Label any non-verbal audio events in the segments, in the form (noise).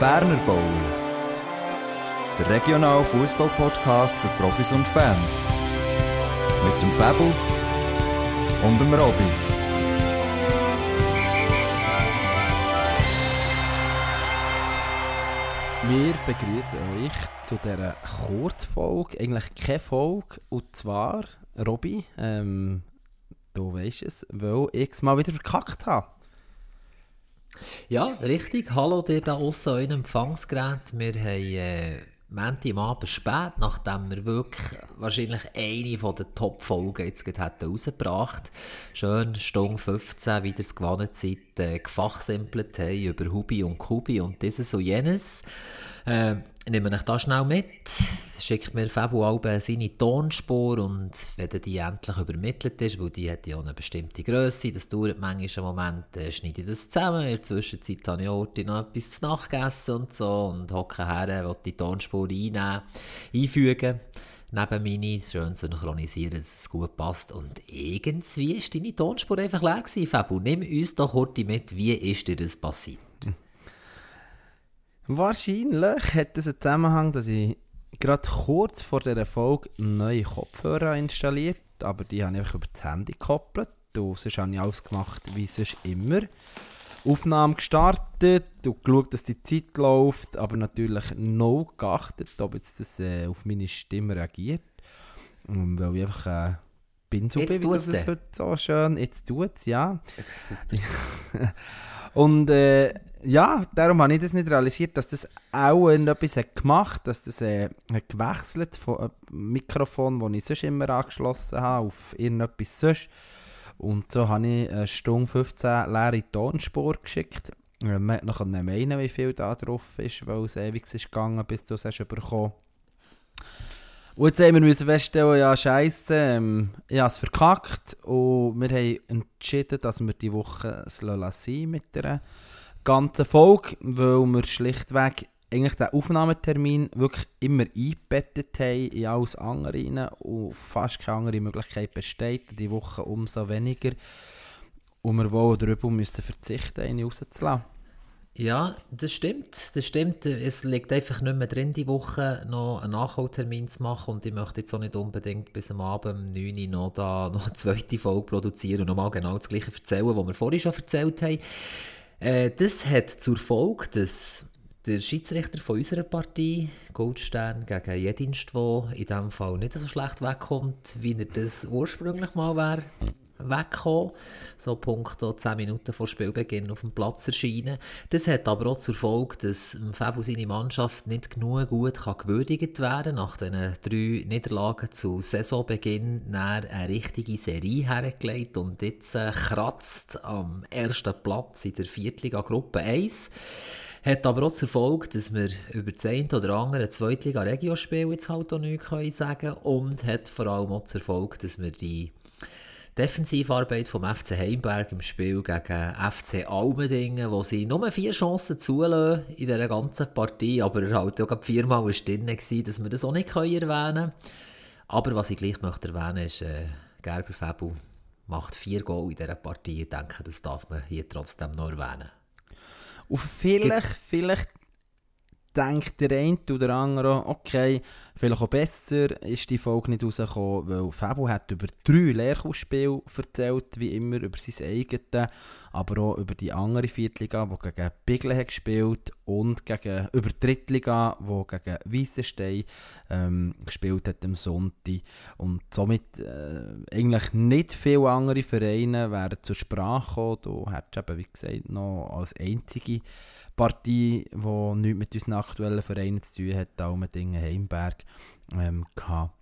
Berner Bowl. Der regionale Fußball-Podcast für Profis und Fans. Mit dem Fabel und dem Robby. Wir begrüßen euch zu dieser Kurzfolge, eigentlich keine Folge, und zwar, Robby, ähm, du weißt es, weil ich es mal wieder verkackt habe. Ja, richtig. Hallo dir da außen an Empfangsgerät. Wir haben äh, Montag am Abend spät, nachdem wir wirklich wahrscheinlich eine von den Top-Folgen jetzt gerade hätten rausgebracht Schön Stunde 15, wie ihr es gewohnt seid, äh, gefachsimpelt haben über Hubi und Kubi und dieses und jenes. Äh, ich nehme euch da schnell mit, schickt mir Fabu Alben seine Tonspur und wenn die endlich übermittelt ist, weil die hat ja eine bestimmte Größe, das dauert manchmal einen Moment, äh, schneide ich das zusammen, in der Zwischenzeit habe ich Orte noch etwas zu Nacht gegessen und so und hocke her, will die Tonspur einnehmen, einfügen neben meine, schön synchronisieren, dass es gut passt. Und irgendwie war deine Tonspur einfach leer gewesen, Fabu. Nimm uns doch heute mit, wie ist dir das passiert? Wahrscheinlich hat es einen Zusammenhang, dass ich gerade kurz vor dieser Folge neue Kopfhörer installiert aber die habe ich einfach über das Handy gekoppelt. Und sonst habe ich alles gemacht wie sonst immer. Aufnahme gestartet und geschaut, dass die Zeit läuft, aber natürlich no geachtet, ob jetzt das äh, auf meine Stimme reagiert. Und weil ich einfach äh, bin so Jetzt bin, wie tut's das es heute so schön, jetzt tut es, ja. (laughs) (laughs) Und äh, ja, darum habe ich das nicht realisiert, dass das auch etwas hat gemacht dass das äh, hat gewechselt von einem Mikrofon, das ich sonst immer angeschlossen habe, auf irgendetwas sonst. Und so habe ich eine Stunde 15 leere Tonspur geschickt. Äh, Man hat noch meinen, wie viel da drauf ist, weil es ewig ist gegangen, bis du es hast bekommen und jetzt haben wir müssen feststellen, ja scheiße, ähm, ich habe es verkackt und wir haben entschieden, dass wir die Woche es mit der ganzen Folge, weil wir schlichtweg eigentlich den Aufnahmetermin wirklich immer eingebettet haben in alles andere rein und fast keine andere Möglichkeit besteht, die Woche umso weniger und wir wollen darüber müssen verzichten, eine rauszulassen. Ja, das stimmt. Das stimmt. Es liegt einfach nicht mehr drin, die Woche noch einen Nachholtermin zu machen. Und ich möchte jetzt auch nicht unbedingt bis am Abend um 9 Uhr noch, da, (laughs) noch eine zweite Folge produzieren und nochmal genau das Gleiche erzählen, was wir vorhin schon erzählt haben. Äh, das hat zur Folge, dass der Schiedsrichter von unserer Partie, Goldstern gegen Jedinst, der in diesem Fall nicht so schlecht wegkommt, wie er das ursprünglich mal wäre, weggekommen. So punkto 10 Minuten vor Spielbeginn auf dem Platz erscheinen. Das hat aber auch zur Folge, dass Fabio seine Mannschaft nicht genug gut kann gewürdigt werden nach diesen drei Niederlagen zu Saisonbeginn eine richtige Serie hergelegt und jetzt äh, kratzt am ersten Platz in der Viertliga-Gruppe 1. Hat aber auch zur Folge, dass wir über das eine oder andere Zweitliga-Regio-Spiel jetzt halt auch nichts können sagen und hat vor allem auch zur Folge, dass wir die Defensivarbeit vom FC Heimberg im Spiel gegen FC Almendingen, wo sie nur vier Chancen zulassen in dieser ganzen Partie, aber er halt auch viermal war drin, dass wir das auch nicht erwähnen können. Aber was ich gleich möchte erwähnen ist, äh, Gerber Fabu macht vier Goal in dieser Partie. Ich denke, das darf man hier trotzdem noch erwähnen. Und vielleicht, vielleicht denkt der eine oder andere, okay, vielleicht auch besser ist die Folge nicht rausgekommen, weil Fabio hat über drei Lehrkursspiele erzählt, wie immer, über sein eigenes, aber auch über die andere Viertliga, die gegen Bigle hat gespielt und gegen, über die Drittliga, die gegen Weissenstein ähm, gespielt hat am Sonntag. Und somit äh, eigentlich nicht viele andere Vereine wären zur Sprache gekommen. Du hättest eben, wie gesagt, noch als einzige Partie, die nichts mit unseren aktuellen Vereinen zu tun hat, Almendingen, Heimberg, ähm, gehabt.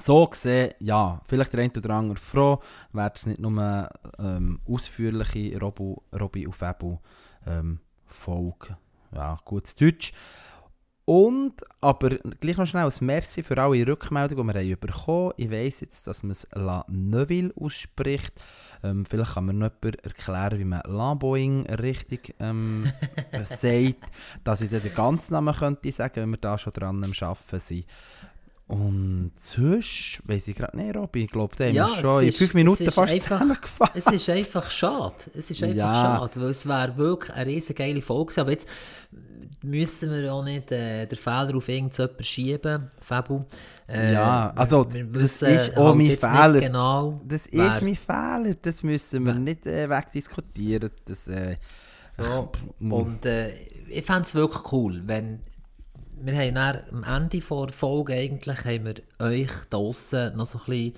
So gesehen, ja, vielleicht der eine oder andere froh, wäre es nicht nur ähm, ausführliche Robu, Robby und Fabu ähm, Folge. Ja, gutes Deutsch. Und, aber gleich noch schnell ein Merci für alle Rückmeldungen, die wir haben bekommen haben. Ich weiss jetzt, dass man es La Neuville ausspricht. Ähm, vielleicht kann mir noch jemand erklären, wie man Lamboing richtig ähm, äh, (laughs) sagt, dass ich dann den ganzen Namen könnte sagen, wenn wir da schon dran am Arbeiten sind. Und sonst, weiss ich gerade nicht, Robby, ich glaube, da haben Ja, wir schon in fünf Minuten fast einfach- zusammengefasst. Es ist einfach schade. Es ist einfach Ja. schade, weil es wäre wirklich eine riesen geile Folge. Aber jetzt müssen wir auch nicht äh, den Fehler auf irgendjemanden schieben, Fabu. Äh, Ja, also, wir das wissen ist auch halt mein Fehler. Genau, Das wer- ist mein Fehler, das müssen wir Wer- nicht äh, wegdiskutieren. Das, äh, So, und äh, ich fände es wirklich cool, wenn wir haben dann am Ende der Folge eigentlich haben wir euch draussen noch so ein bisschen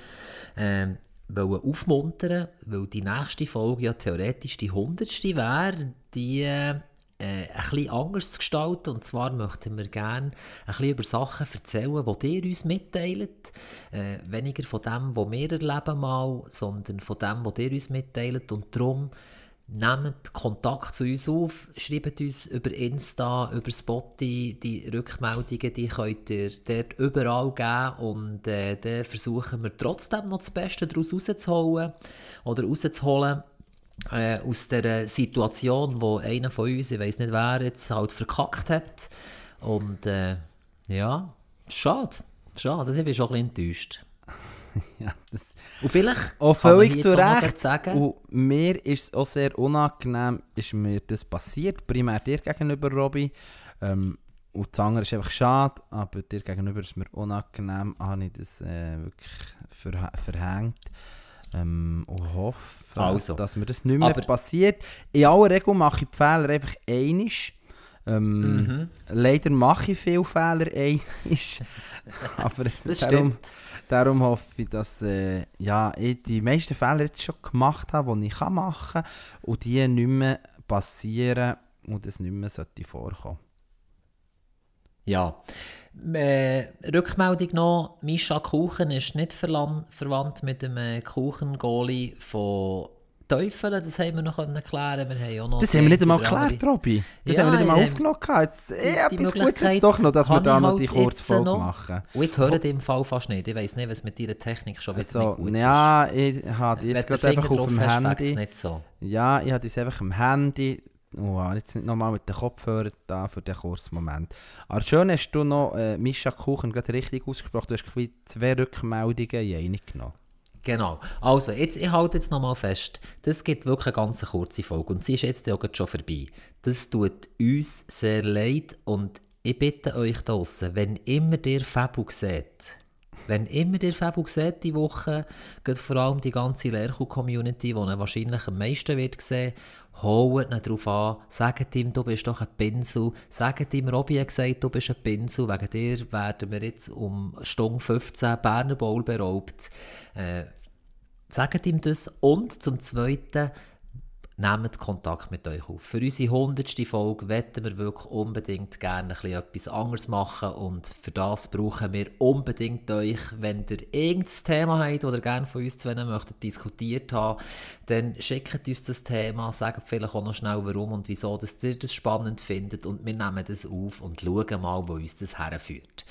ähm, wollen aufmuntern, weil die nächste Folge ja theoretisch die hundertste wäre, die äh, ein bisschen anders gestalten. Und zwar möchten wir gerne ein bisschen über Sachen erzählen, die ihr uns mitteilt. Äh, weniger von dem, was wir erleben mal, sondern von dem, was ihr uns mitteilt. Und darum Nehmt Kontakt zu uns auf, schreibt uns über Insta, über Spotify, die Rückmeldungen, die könnt ihr dort überall geben und äh, dann versuchen wir trotzdem noch das Beste daraus rauszuholen oder rauszuholen äh, aus der Situation, wo einer von uns, ich weiß nicht wer, jetzt halt verkackt hat und äh, ja, schade, schade, ich bin schon ein bisschen enttäuscht. (laughs) ja, das, Und vielleicht auch völlig zu Recht. sagen, Und mir ist es auch sehr unangenehm, ist mir das passiert, primär dir gegenüber, Robby. Ähm, und das andere ist einfach schade, aber dir gegenüber ist mir unangenehm, habe ich das äh, wirklich verhängt. Ähm, und hoffe, Also. dass mir das nicht mehr Aber- passiert. In aller Regel mache ich die Fehler einfach einisch. Ähm, Mhm. Leider mache ich viele Fehler einisch. (laughs) aber darum, darum hoffe ich, dass äh, ja, ich die meisten Fehler jetzt schon gemacht habe, die ich machen kann und die nicht mehr passieren und es nicht mehr sollte vorkommen. Ja. Äh, Rückmeldung noch: Mischa Kuchen ist nicht verwandt mit dem äh, Kuchengoli von Teufel. Das haben wir noch können klären. Wir haben auch noch Das haben wir nicht einmal geklärt, Robby. Das Ja, haben wir nicht einmal aufgenommen. Jetzt, eh, die etwas Gutes doch noch, dass wir da noch halt die Kurzfolge noch. machen. Und ich höre dem Fall fast nicht. Ich weiß nicht, was mit deiner Technik schon wieder Also, nicht gut ja, ich habe ist. jetzt gerade einfach auf dem es Handy. nicht so. Ja, ich habe das einfach am Handy. Oh, jetzt nicht nochmal mit den Kopfhörern da für den kurzen Moment. Aber schön hast du noch äh, Mischa Kuchen gerade richtig ausgesprochen. Du hast zwei Rückmeldungen in eine genommen. Genau. Also, jetzt, ich halte jetzt nochmal fest. Das gibt wirklich eine ganz kurze Folge und sie ist jetzt auch schon vorbei. Das tut uns sehr leid und ich bitte euch draussen, wenn immer ihr Fabu seht, wenn immer ihr Fabu seht die Woche, geht vor allem die ganze Lehrkuh-Community, die ihn wahrscheinlich am meisten wird sehen, holt ihn darauf an, sagt ihm, du bist doch ein Pinsel, sagt ihm, Robby hat gesagt, du bist ein Pinsel, wegen dir werden wir jetzt um Stunde 15 Berner Bowl beraubt. Äh, sagt ihm das. Und zum Zweiten, nehmt Kontakt mit euch auf. Für unsere 100. Folge möchten wir wirklich unbedingt gerne etwas anderes machen und für das brauchen wir unbedingt euch. Wenn ihr irgendein Thema habt oder gerne von uns zwei möchtet diskutiert haben, dann schickt uns das Thema, sagt vielleicht auch noch schnell warum und wieso, dass ihr das spannend findet und wir nehmen das auf und schauen mal, wo uns das herführt.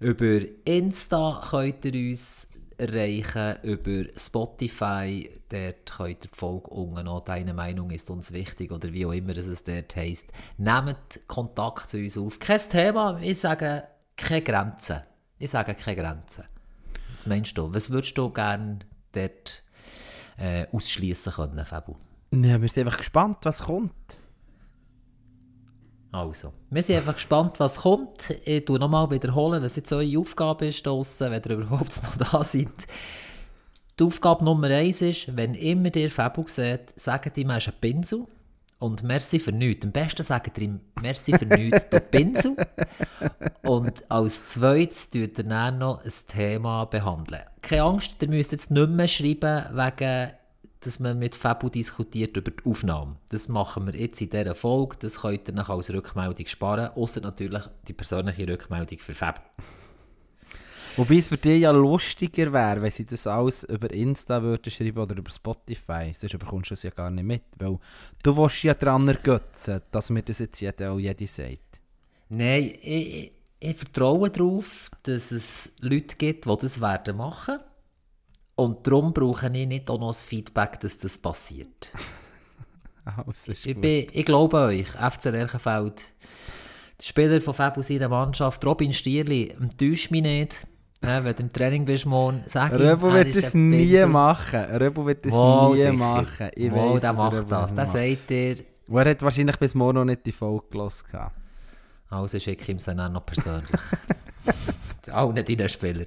Über Insta könnt ihr uns erreichen über Spotify. Dort könnt ihr die Folge unten noch «Deine Meinung ist uns wichtig» oder wie auch immer es dort heisst. Nehmt Kontakt zu uns auf. Kein Thema, ich sage keine Grenzen. Ich sage keine Grenzen. Was meinst du? Was würdest du gerne dort äh, ausschließen können, Fabu? Ja, wir sind einfach gespannt, was kommt. Also, wir sind einfach gespannt, was kommt. Ich tue nochmal wiederholen, was jetzt eure Aufgabe ist draussen, wenn ihr (laughs) überhaupt noch da seid. Die Aufgabe Nummer eins ist, wenn immer ihr Fabu seht, sagt ihm, er ist ein Pinsel. Und merci für nichts. Am besten sagt ihr ihm, merci für nichts, du Pinsel. Und als zweites tut er dann noch ein Thema behandeln. Keine Angst, ihr müsst jetzt nicht mehr schreiben, wegen, dass man mit Fabu diskutiert über die Aufnahme. Das machen wir jetzt in dieser Folge. Das könnt ihr nachher als Rückmeldung sparen. Außer natürlich die persönliche Rückmeldung für Fabu. Wobei es für dich ja lustiger wäre, wenn sie das alles über Insta würden schreiben oder über Spotify. Sonst bekommst du es ja gar nicht mit. Weil du willst ja daran ergötzen, dass mir das jetzt jeder auch jede sagt. Nein, ich, ich, ich vertraue darauf, dass es Leute gibt, die das werden machen. Und darum brauche ich nicht auch noch das Feedback, dass das passiert. (laughs) Also, ist Ich, bin, ich glaube euch, FC Lerchenfeld, der Spieler von Fabio seiner Mannschaft, Robin Stierli, enttäuscht mich nicht. Ja, wenn du im Training bist, morgen, sag ihm, Röbo wird das nie machen. Röbo wird das Wow, nie sicher. machen. Ich wow, weiss, der macht Röbo das. Der sagt dir, Und er hat wahrscheinlich bis morgen noch nicht die Folge gehört. also schicke ich ihm es dann noch persönlich. (laughs) Auch nicht deinen Spieler.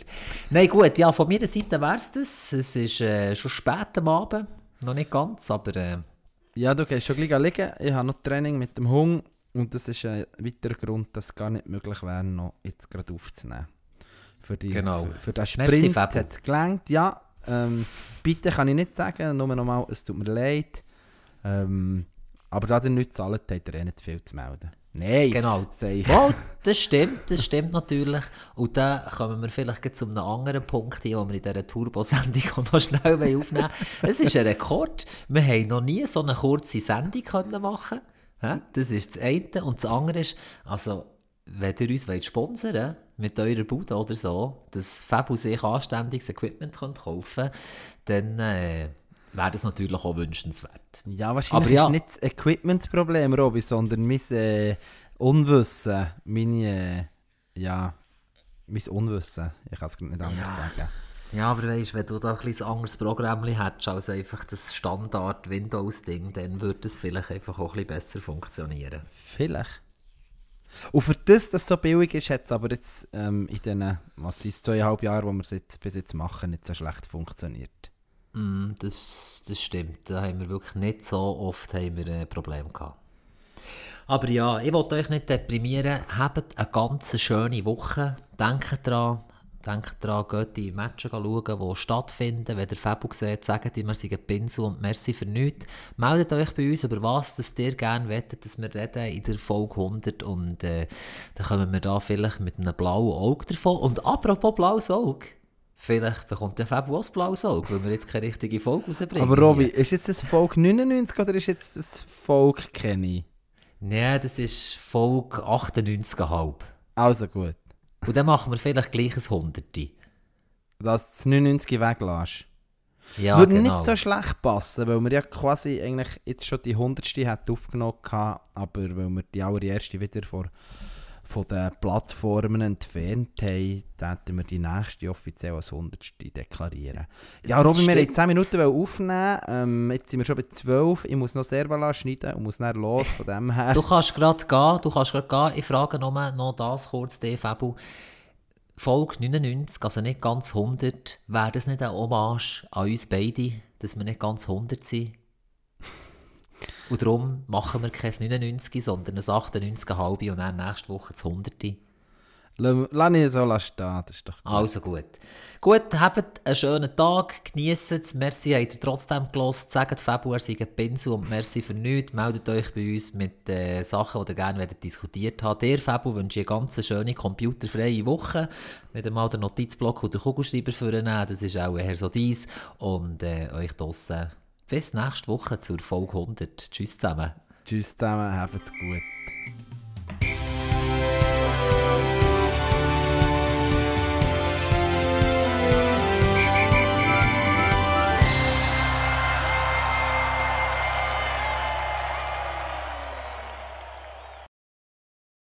Nein, gut, ja, von meiner Seite wäre es das. Es ist äh, schon spät am Abend. Noch nicht ganz, aber äh, Ja, du gehst schon gleich liegen. Ich habe noch Training mit dem Hund. Und das ist ein weiterer Grund, dass es gar nicht möglich wäre, noch jetzt gerade aufzunehmen. Für, die, Genau. für, für den Sprint hat es gelangt. Ja, ähm, bitte kann ich nicht sagen, nur nochmal, es tut mir leid. Ähm, aber da ihr nichts zahlt, habt ihr eh nicht viel zu melden. Nein, genau. Wow, (laughs) das stimmt, das stimmt natürlich. Und dann kommen wir vielleicht zu einem anderen Punkt hin, den wir in dieser Turbo-Sendung noch schnell aufnehmen. Es ist ein Rekord. Wir haben noch nie so eine kurze Sendung können machen Hä? Das ist das eine. Und das andere ist, also, wenn ihr uns wollt sponsern mit eurer Bude oder so, dass Fabu sich anständiges Equipment könnt kaufen dann äh, wäre das natürlich auch wünschenswert. Ja, wahrscheinlich Aber ja. ist nicht das Equipment-Problem, Robby, sondern mein äh, Unwissen, meine, äh, ja, mein Unwissen. Ich kann es nicht anders sagen. Ja, aber weißt, wenn du da ein anderes Programm hättest als einfach das Standard-Windows-Ding, dann würde es vielleicht einfach auch ein besser funktionieren. Vielleicht. Und für das, dass es so billig ist, hat es aber jetzt ähm, in den, was es, zweieinhalb Jahren, wo wir es jetzt, bis jetzt machen, nicht so schlecht funktioniert. Mm, das, das stimmt. Da haben wir wirklich nicht so oft haben wir, äh, Probleme gehabt. Aber ja, ich wollte euch nicht deprimieren. Habt eine ganz schöne Woche. Denkt dran, denkt dran, geht die Matches schauen, die stattfinden. Wenn ihr Fabu seht, sagt ihm, wir sind Pinsel und merci für nichts. Meldet euch bei uns, über was ihr gerne wettet, dass wir reden in der Folge 100 und äh, dann kommen wir da vielleicht mit einem blauen Auge davon. Und apropos blaues Auge, vielleicht bekommt der Fabu auch ein blaues Auge, weil wir jetzt keine richtige Folge rausbringen. Aber Robby, ist jetzt das Folge 99 oder ist jetzt das Folge Kenny? Nein, das ist Folge 98,5. Also gut, Und dann machen wir vielleicht gleich ein Hunderti. dass du das 99 weglässt. Ja, Würde genau. nicht so schlecht passen, weil wir ja quasi eigentlich jetzt schon die 100. hat aufgenommen gehabt, aber weil wir die allererste wieder vor, von den Plattformen entfernt haben, hätten wir die nächste offiziell als 100. deklarieren. Ja, Das Robin, wir haben stimmt. 10 Minuten aufnehmen, ähm, jetzt sind wir schon bei 12, ich muss noch Servala schneiden und muss dann los, von dem her. Du kannst gerade gehen, du kannst gerade gehen. Ich frage nur noch das kurz, Fabu. Folge 99, also nicht ganz 100, wäre das nicht eine Hommage an uns beide, dass wir nicht ganz 100 sind? Und darum machen wir kein 99, sondern ein 98,5 und dann nächste Woche das 100. Lass ich so stehen, das ist doch gut. Also gut. Gut, habt einen schönen Tag, genießt es. Merci, habt ihr trotzdem gelost. Sagt Februar sei ein Pinsel und merci für nichts. Meldet euch bei uns mit äh, Sachen, die ihr gerne diskutiert habt. Dir, Fabu, wünsche ich eine ganz schöne computerfreie Woche. Wieder mal den Notizblock und den Kugelschreiber vornehmen. Das ist auch eher so dies. Und äh, euch draussen bis nächste Woche zur Folge 100. Tschüss zusammen. Tschüss zusammen, habt's gut.